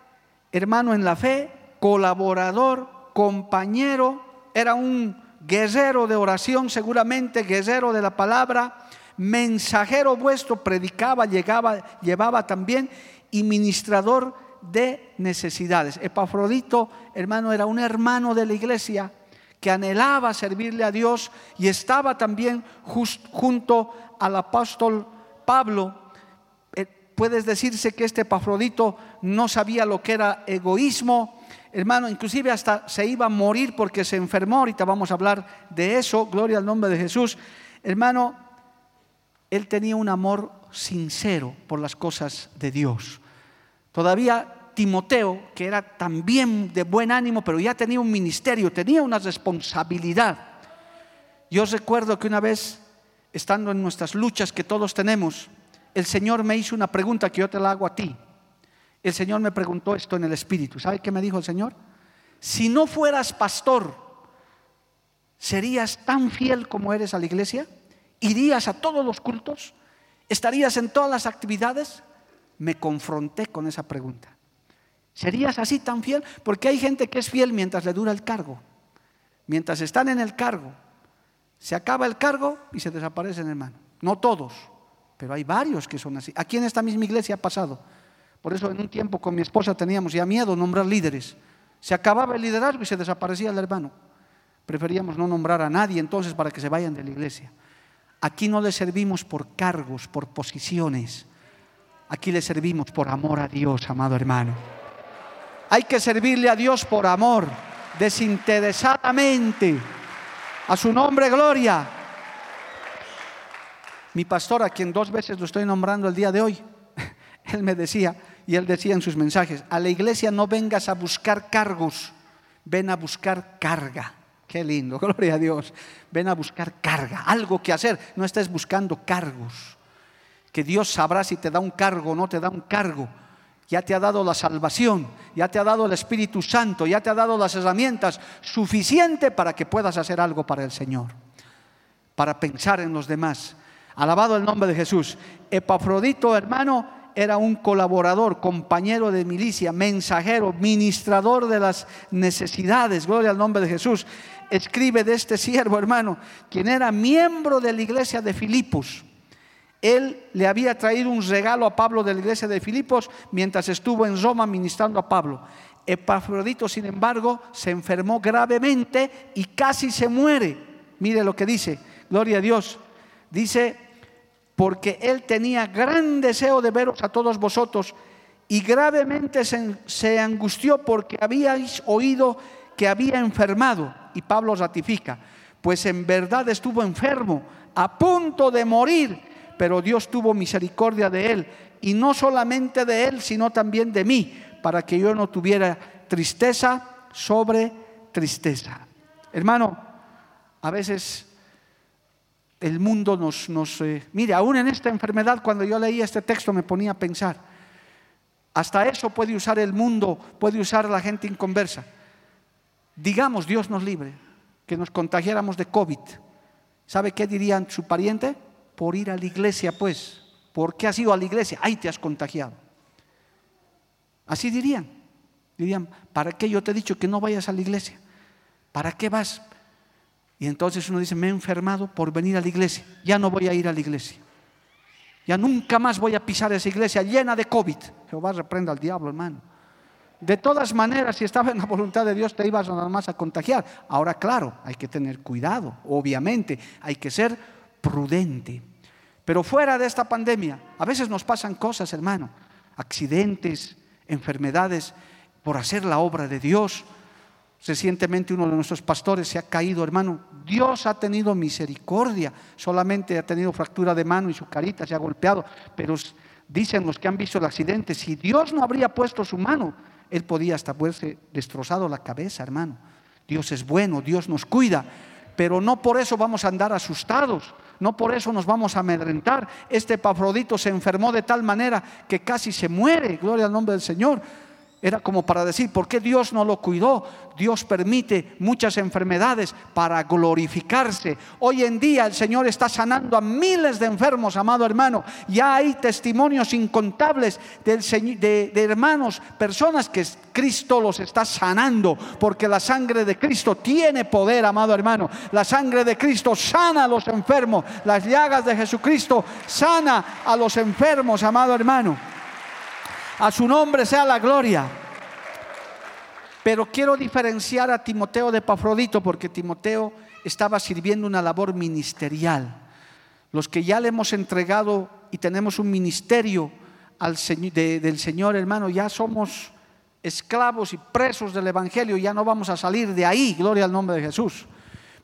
hermano en la fe, colaborador, compañero, era un guerrero de oración, seguramente guerrero de la palabra, mensajero vuestro, predicaba, llegaba, llevaba también y ministrador de necesidades. Epafrodito, hermano, era un hermano de la iglesia que anhelaba servirle a Dios y estaba también junto al apóstol Pablo. Eh, puedes decirse que este Epafrodito no sabía lo que era egoísmo, hermano, inclusive hasta se iba a morir porque se enfermó, ahorita vamos a hablar de eso, gloria al nombre de Jesús. Hermano, él tenía un amor sincero por las cosas de Dios. Todavía Timoteo, que era también de buen ánimo, pero ya tenía un ministerio, tenía una responsabilidad. Yo recuerdo que una vez, estando en nuestras luchas que todos tenemos, el Señor me hizo una pregunta que yo te la hago a ti. El Señor me preguntó esto en el Espíritu. ¿Sabe qué me dijo el Señor? Si no fueras pastor, ¿serías tan fiel como eres a la iglesia? ¿Irías a todos los cultos? ¿Estarías en todas las actividades? Me confronté con esa pregunta. ¿Serías así tan fiel? Porque hay gente que es fiel mientras le dura el cargo. Mientras están en el cargo, se acaba el cargo y se desaparecen, hermano. No todos, pero hay varios que son así. Aquí en esta misma iglesia ha pasado. Por eso en un tiempo con mi esposa teníamos ya miedo nombrar líderes. Se acababa el liderazgo y se desaparecía el hermano. Preferíamos no nombrar a nadie entonces para que se vayan de la iglesia. Aquí no le servimos por cargos, por posiciones. Aquí le servimos por amor a Dios, amado hermano. Hay que servirle a Dios por amor, desinteresadamente. A su nombre, gloria. Mi pastor, a quien dos veces lo estoy nombrando el día de hoy, él me decía, y él decía en sus mensajes, a la iglesia no vengas a buscar cargos, ven a buscar carga. Qué lindo, gloria a Dios. Ven a buscar carga, algo que hacer. No estés buscando cargos. Que Dios sabrá si te da un cargo o no te da un cargo ya te ha dado la salvación, ya te ha dado el Espíritu Santo, ya te ha dado las herramientas suficientes para que puedas hacer algo para el Señor, para pensar en los demás. Alabado el nombre de Jesús. Epafrodito, hermano, era un colaborador, compañero de milicia, mensajero, ministrador de las necesidades. Gloria al nombre de Jesús. Escribe de este siervo, hermano, quien era miembro de la iglesia de Filipos él le había traído un regalo a Pablo de la iglesia de Filipos mientras estuvo en Roma ministrando a Pablo. Epafrodito, sin embargo, se enfermó gravemente y casi se muere. Mire lo que dice, gloria a Dios. Dice, porque él tenía gran deseo de veros a todos vosotros y gravemente se, angustió porque habíais oído que había enfermado. Y Pablo ratifica, pues en verdad estuvo enfermo, a punto de morir pero Dios tuvo misericordia de él, y no solamente de él, sino también de mí, para que yo no tuviera tristeza sobre tristeza. Hermano, a veces el mundo nos... eh, mire, aún en esta enfermedad, cuando yo leía este texto me ponía a pensar, hasta eso puede usar el mundo, puede usar la gente inconversa. Digamos, Dios nos libre, que nos contagiáramos de COVID ¿Sabe qué dirían su pariente? Por ir a la iglesia, pues. ¿Por qué has ido a la iglesia? Ahí te has contagiado. Así dirían. Dirían, ¿para qué yo te he dicho que no vayas a la iglesia? ¿Para qué vas? Y entonces uno dice, me he enfermado por venir a la iglesia. Ya no voy a ir a la iglesia. Ya nunca más voy a pisar esa iglesia llena de COVID. Jehová reprenda al diablo, hermano. De todas maneras, si estaba en la voluntad de Dios, te ibas nada más a contagiar. Ahora, claro, hay que tener cuidado, obviamente, hay que ser prudente. Pero fuera de esta pandemia, a veces nos pasan cosas, hermano, accidentes, enfermedades, por hacer la obra de Dios. Recientemente uno de nuestros pastores se ha caído, hermano. Dios ha tenido misericordia. Solamente ha tenido fractura de mano y su carita se ha golpeado. Pero dicen los que han visto el accidente, si Dios no habría puesto su mano, él podía hasta haberse destrozado la cabeza, hermano. Dios es bueno, Dios nos cuida. Pero no por eso vamos a andar asustados. No por eso nos vamos a amedrentar. Este Pafrodito se enfermó de tal manera que casi se muere. Gloria al nombre del Señor. Era como para decir, ¿por qué Dios no lo cuidó? Dios permite muchas enfermedades para glorificarse. Hoy en día el Señor está sanando a miles de enfermos, amado hermano. Ya hay testimonios incontables de, de hermanos, personas que Cristo los está sanando, porque la sangre de Cristo tiene poder, amado hermano. La sangre de Cristo sana a los enfermos. Las llagas de Jesucristo sana a los enfermos, amado hermano. A su nombre sea la gloria. Pero quiero diferenciar a Timoteo de Pafrodito porque Timoteo estaba sirviendo una labor ministerial. Los que ya le hemos entregado y tenemos un ministerio al del Señor, hermano, ya somos esclavos y presos del Evangelio, ya no vamos a salir de ahí, gloria al nombre de Jesús.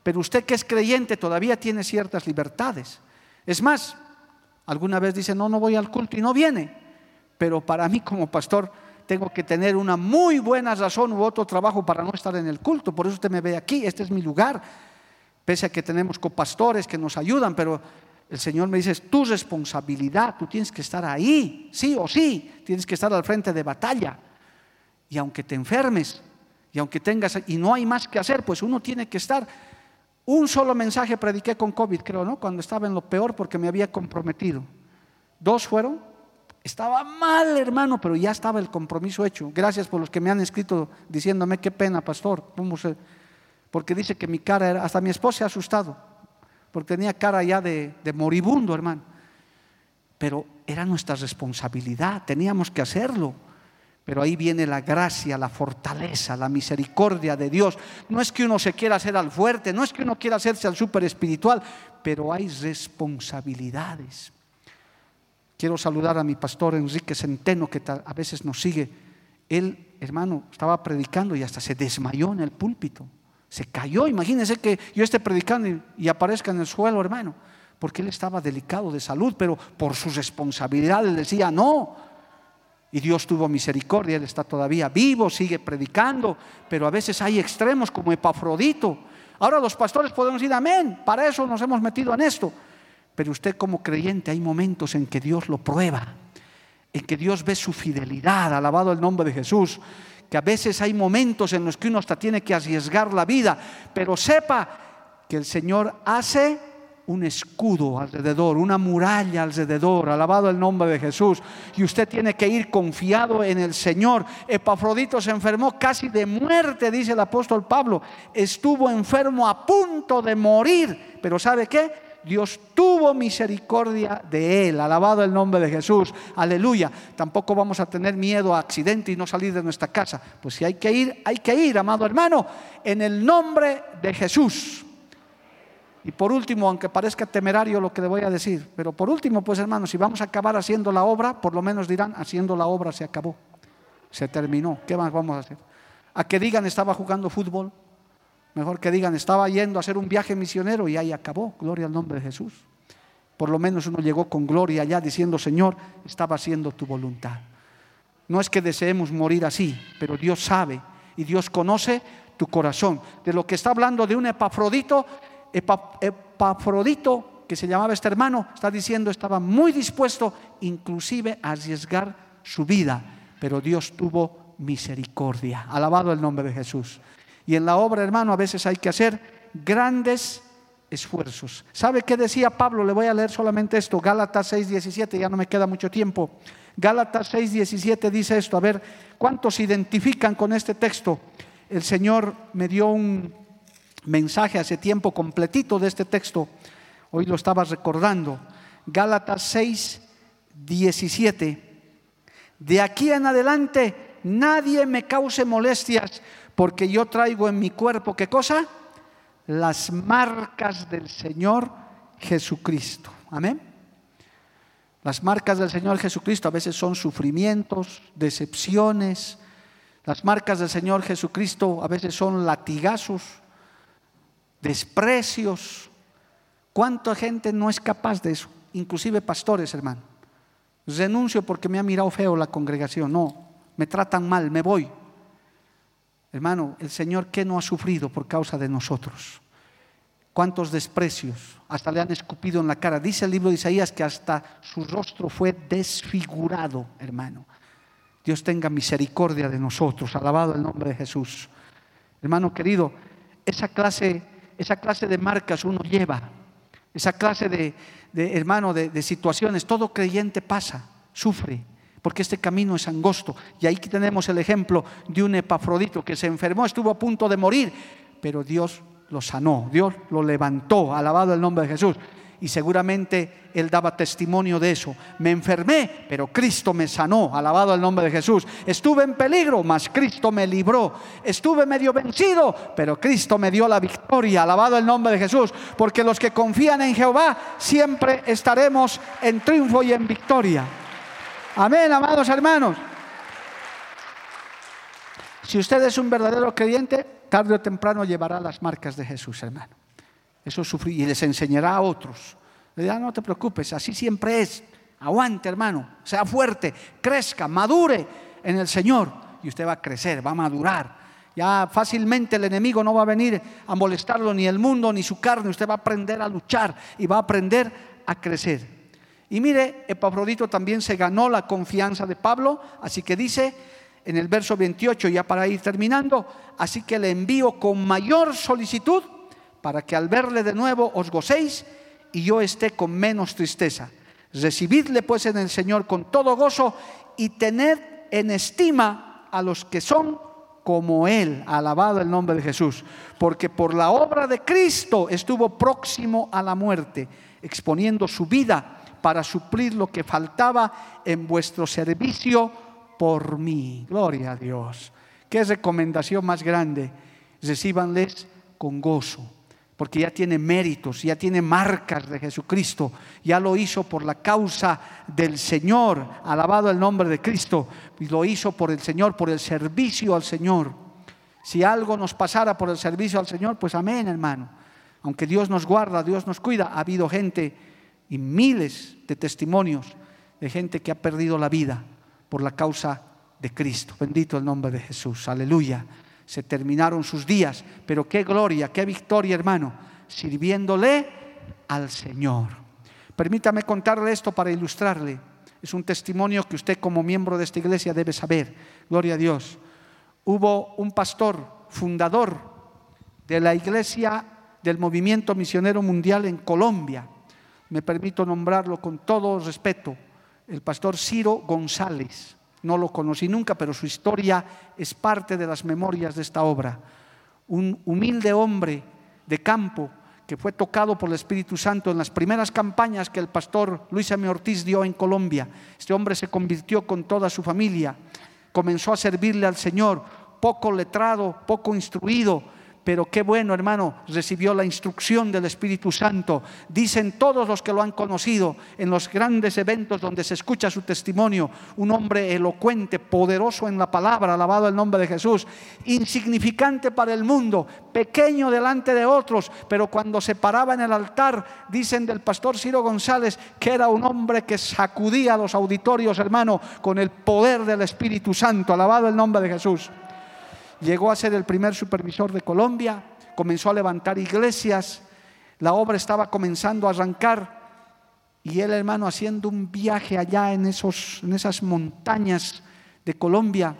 Pero usted que es creyente todavía tiene ciertas libertades. Es más, alguna vez dice, no, no voy al culto y no viene pero para mí como pastor tengo que tener una muy buena razón u otro trabajo para no estar en el culto. Por eso usted me ve aquí, este es mi lugar. Pese a que tenemos copastores que nos ayudan, pero el Señor me dice, es tu responsabilidad, tú tienes que estar ahí, sí o sí, tienes que estar al frente de batalla. Y aunque te enfermes, y aunque tengas, y no hay más que hacer, pues uno tiene que estar. Un solo mensaje prediqué con COVID, creo, ¿no? Cuando estaba en lo peor porque me había comprometido. Dos fueron estaba mal, hermano, pero ya estaba el compromiso hecho. Gracias por los que me han escrito diciéndome qué pena, pastor. Porque dice que mi cara era, hasta mi esposa se ha asustado, porque tenía cara ya de, de moribundo, hermano. Pero era nuestra responsabilidad, teníamos que hacerlo. Pero ahí viene la gracia, la fortaleza, la misericordia de Dios. No es que uno se quiera hacer al fuerte, no es que uno quiera hacerse al súper espiritual, pero hay responsabilidades. Quiero saludar a mi pastor Enrique Centeno, que a veces nos sigue. Él, hermano, estaba predicando y hasta se desmayó en el púlpito. Se cayó. Imagínense que yo esté predicando y, aparezca en el suelo, hermano. Porque él estaba delicado de salud, pero por su responsabilidad él decía no. Y Dios tuvo misericordia, él está todavía vivo, sigue predicando, pero a veces hay extremos como Epafrodito. Ahora los pastores podemos decir amén, para eso nos hemos metido en esto. Pero usted como creyente hay momentos en que Dios lo prueba, en que Dios ve su fidelidad, alabado el nombre de Jesús, que a veces hay momentos en los que uno hasta tiene que arriesgar la vida, pero sepa que el Señor hace un escudo alrededor, una muralla alrededor, alabado el nombre de Jesús. Y usted tiene que ir confiado en el Señor. Epafrodito se enfermó casi de muerte, dice el apóstol Pablo. Estuvo enfermo a punto de morir, pero ¿sabe qué? Dios tuvo misericordia de él. Alabado el nombre de Jesús. Aleluya. Tampoco vamos a tener miedo a accidente y no salir de nuestra casa. Pues si hay que ir, hay que ir, amado hermano, en el nombre de Jesús. Y por último, aunque parezca temerario lo que le voy a decir, pero por último, pues hermano, si vamos a acabar haciendo la obra, por lo menos dirán, haciendo la obra se acabó, se terminó, ¿qué más vamos a hacer? A que digan estaba jugando fútbol, Mejor que digan, estaba yendo a hacer un viaje misionero y ahí acabó. Gloria al nombre de Jesús. Por lo menos uno llegó con gloria allá diciendo, Señor, estaba haciendo tu voluntad. No es que deseemos morir así, pero Dios sabe y Dios conoce tu corazón. De lo que está hablando de un epafrodito, epafrodito que se llamaba este hermano, está diciendo, estaba muy dispuesto inclusive a arriesgar su vida, pero Dios tuvo misericordia. Alabado el nombre de Jesús. Y en la obra, hermano, a veces hay que hacer grandes esfuerzos. ¿Sabe qué decía Pablo? Le voy a leer solamente esto, Gálatas 6:17, ya no me queda mucho tiempo. Gálatas 6:17 dice esto, a ver, ¿cuántos identifican con este texto? El Señor me dio un mensaje hace tiempo completito de este texto, hoy lo estaba recordando. Gálatas 6:17. De aquí en adelante nadie me cause molestias porque yo traigo en mi cuerpo, ¿qué cosa? Las marcas del Señor Jesucristo. Amén. Las marcas del Señor Jesucristo a veces son sufrimientos, decepciones. Las marcas del Señor Jesucristo a veces son latigazos, desprecios. ¿Cuánta gente no es capaz de eso? Inclusive pastores, hermano. Renuncio porque me ha mirado feo la congregación. No, me tratan mal, me voy. Hermano, el Señor, ¿qué no ha sufrido por causa de nosotros? ¿Cuántos desprecios? Hasta le han escupido en la cara. Dice el libro de Isaías que hasta su rostro fue desfigurado, hermano. Dios tenga misericordia de nosotros. Alabado el nombre de Jesús. Hermano querido, esa clase, esa clase de marcas uno lleva. Esa clase de, hermano, de situaciones. Todo creyente pasa, sufre porque este camino es angosto. Y ahí tenemos el ejemplo de un epafrodito que se enfermó, estuvo a punto de morir, pero Dios lo sanó, Dios lo levantó, alabado el nombre de Jesús. Y seguramente él daba testimonio de eso. Me enfermé, pero Cristo me sanó, alabado el nombre de Jesús. Estuve en peligro, mas Cristo me libró. Estuve medio vencido, pero Cristo me dio la victoria, alabado el nombre de Jesús. Porque los que confían en Jehová siempre estaremos en triunfo y en victoria. Amén, amados hermanos. Si usted es un verdadero creyente, tarde o temprano llevará las marcas de Jesús, hermano. Eso sufrir y les enseñará a otros. Le dirá, no te preocupes, así siempre es. Aguante, hermano, sea fuerte, crezca, madure en el Señor. Y usted va a crecer, va a madurar. Ya fácilmente el enemigo no va a venir a molestarlo, ni el mundo, ni su carne. Usted va a aprender a luchar y va a aprender a crecer. Y mire, Epafrodito también se ganó la confianza de Pablo, así que dice en el verso 28, ya para ir terminando, así que le envío con mayor solicitud para que al verle de nuevo os gocéis y yo esté con menos tristeza. Recibidle pues en el Señor con todo gozo y tened en estima a los que son como Él, alabado el nombre de Jesús, porque por la obra de Cristo estuvo próximo a la muerte, exponiendo su vida para suplir lo que faltaba en vuestro servicio por mí. Gloria a Dios. ¿Qué recomendación más grande? Recíbanles con gozo, porque ya tiene méritos, ya tiene marcas de Jesucristo, ya lo hizo por la causa del Señor, alabado el nombre de Cristo, y lo hizo por el Señor, por el servicio al Señor. Si algo nos pasara por el servicio al Señor, pues amén, hermano. Aunque Dios nos guarda, Dios nos cuida, ha habido gente y miles de testimonios de gente que ha perdido la vida por la causa de Cristo. Bendito el nombre de Jesús. Aleluya. Se terminaron sus días, pero qué gloria, qué victoria, hermano, sirviéndole al Señor. Permítame contarle esto para ilustrarle. Es un testimonio que usted como miembro de esta iglesia debe saber. Gloria a Dios. Hubo un pastor fundador de la iglesia del movimiento misionero mundial en Colombia me permito nombrarlo con todo respeto, el pastor Ciro González. No lo conocí nunca, pero su historia es parte de las memorias de esta obra. Un humilde hombre de campo que fue tocado por el Espíritu Santo en las primeras campañas que el pastor Luis M. Ortiz dio en Colombia. Este hombre se convirtió con toda su familia, comenzó a servirle al Señor, poco letrado, poco instruido, pero qué bueno, hermano, recibió la instrucción del Espíritu Santo. Dicen todos los que lo han conocido en los grandes eventos donde se escucha su testimonio, un hombre elocuente, poderoso en la palabra, alabado el nombre de Jesús, insignificante para el mundo, pequeño delante de otros, pero cuando se paraba en el altar, dicen del pastor Ciro González que era un hombre que sacudía los auditorios, hermano, con el poder del Espíritu Santo, alabado el nombre de Jesús llegó a ser el primer supervisor de Colombia, comenzó a levantar iglesias, la obra estaba comenzando a arrancar y él hermano haciendo un viaje allá en, esos, en esas montañas de Colombia,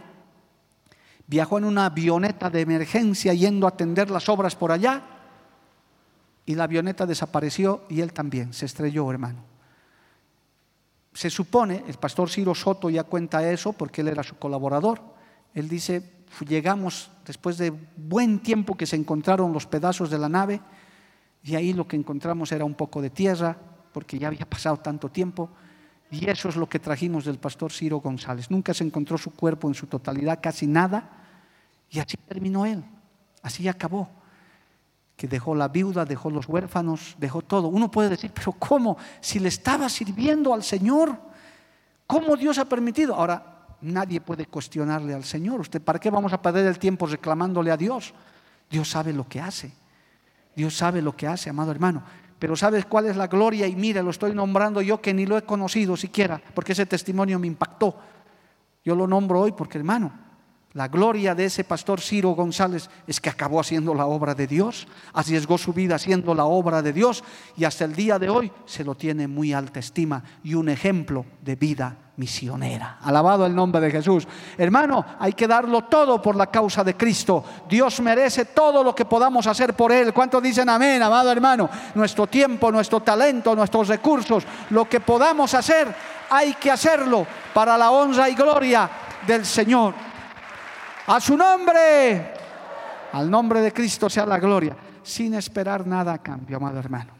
viajó en una avioneta de emergencia yendo a atender las obras por allá Y la avioneta desapareció y él también, se estrelló, hermano. Se supone, el pastor Ciro Soto ya cuenta eso porque él era su colaborador. Él dice, llegamos después de buen tiempo que se encontraron los pedazos de la nave y ahí lo que encontramos era un poco de tierra porque ya había pasado tanto tiempo y eso es lo que trajimos del pastor Ciro González. Nunca se encontró su cuerpo en su totalidad, casi nada y así terminó él, así acabó que dejó la viuda, dejó los huérfanos, dejó todo. Uno puede decir, pero ¿cómo? Si le estaba sirviendo al Señor, ¿cómo Dios ha permitido? Ahora, nadie puede cuestionarle al Señor. ¿Usted para qué vamos a perder el tiempo reclamándole a Dios? Dios sabe lo que hace. Dios sabe lo que hace, amado hermano. Pero ¿sabes cuál es la gloria? Y mire, lo estoy nombrando yo que ni lo he conocido siquiera, porque ese testimonio me impactó. Yo lo nombro hoy porque, hermano, la gloria de ese pastor Ciro González es que acabó haciendo la obra de Dios, arriesgó su vida haciendo la obra de Dios y hasta el día de hoy se lo tiene muy alta estima y un ejemplo de vida misionera. Alabado el nombre de Jesús. Hermano, hay que darlo todo por la causa de Cristo. Dios merece todo lo que podamos hacer por Él. ¿Cuántos dicen amén, amado hermano? Nuestro tiempo, nuestro talento, nuestros recursos, lo que podamos hacer, hay que hacerlo para la honra y gloria del Señor. A su nombre, al nombre de Cristo sea la gloria, sin esperar nada a cambio, amado hermano.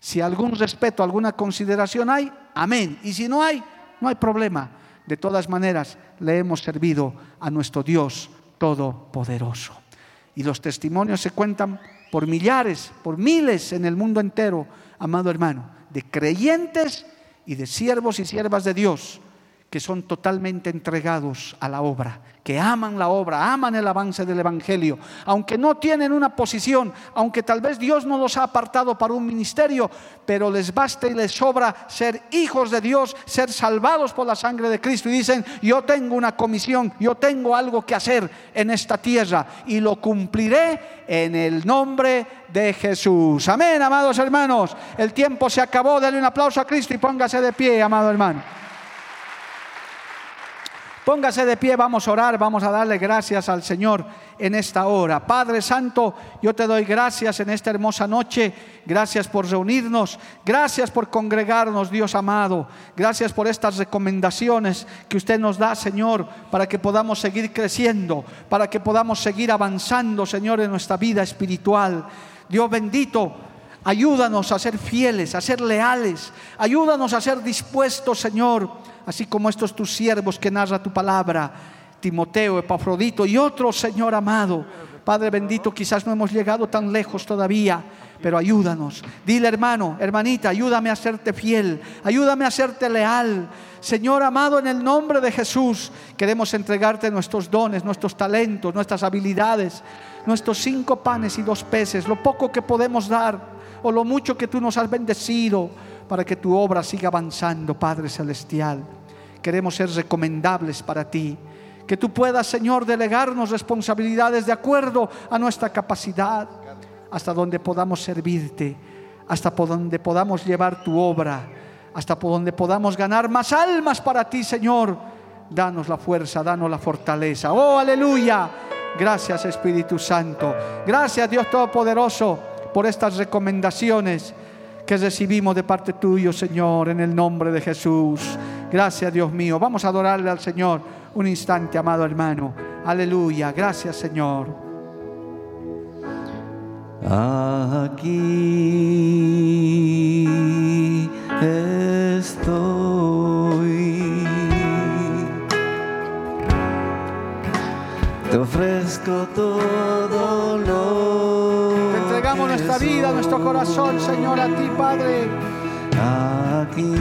Si algún respeto, alguna consideración hay, amén. Y si no hay, no hay problema. De todas maneras, le hemos servido a nuestro Dios Todopoderoso. Y los testimonios se cuentan por millares, por miles en el mundo entero, amado hermano, de creyentes y de siervos y siervas de Dios que son totalmente entregados a la obra, que aman la obra, aman el avance del Evangelio, aunque no tienen una posición, aunque tal vez Dios no los ha apartado para un ministerio, pero les basta y les sobra ser hijos de Dios, ser salvados por la sangre de Cristo. Y dicen, yo tengo una comisión, yo tengo algo que hacer en esta tierra y lo cumpliré en el nombre de Jesús. Amén, amados hermanos. El tiempo se acabó, denle un aplauso a Cristo y póngase de pie, amado hermano. Póngase de pie, vamos a orar, vamos a darle gracias al Señor en esta hora. Padre Santo, yo te doy gracias en esta hermosa noche. Gracias por reunirnos. Gracias por congregarnos, Dios amado. Gracias por estas recomendaciones que usted nos da, Señor, para que podamos seguir creciendo, para que podamos seguir avanzando, Señor, en nuestra vida espiritual. Dios bendito, ayúdanos a ser fieles, a ser leales. Ayúdanos a ser dispuestos, Señor así como estos tus siervos que narra tu palabra, Timoteo, Epafrodito y otros, Señor amado. Padre bendito, quizás no hemos llegado tan lejos todavía, pero ayúdanos. Dile, hermano, hermanita, ayúdame a serte fiel, ayúdame a serte leal. Señor amado, en el nombre de Jesús, queremos entregarte nuestros dones, nuestros talentos, nuestras habilidades, nuestros cinco panes y dos peces, lo poco que podemos dar o lo mucho que tú nos has bendecido para que tu obra siga avanzando, Padre Celestial. Queremos ser recomendables para ti. Que tú puedas, Señor, delegarnos responsabilidades de acuerdo a nuestra capacidad, hasta donde podamos servirte, hasta por donde podamos llevar tu obra, hasta por donde podamos ganar más almas para ti, Señor. Danos la fuerza, danos la fortaleza. Oh, aleluya. Gracias, Espíritu Santo. Gracias, Dios Todopoderoso, por estas recomendaciones que recibimos de parte tuyo, Señor, en el nombre de Jesús. Gracias, Dios mío. Vamos a adorarle al Señor un instante, amado hermano. Aleluya. Gracias, Señor. Aquí estoy. Te ofrezco todo nuestra vida, nuestro corazón, Señor, a ti, Padre. Aquí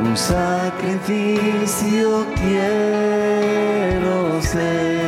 Un sacrificio quiero ser.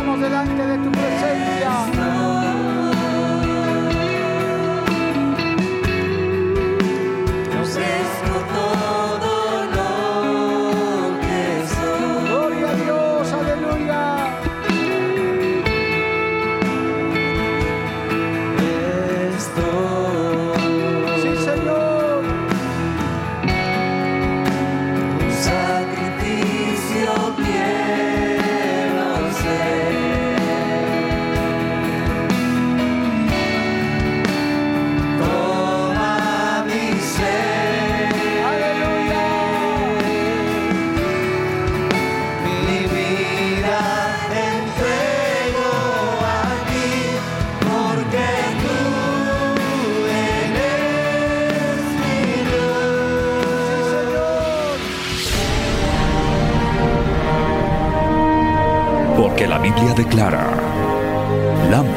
estamos delante de tu presencia.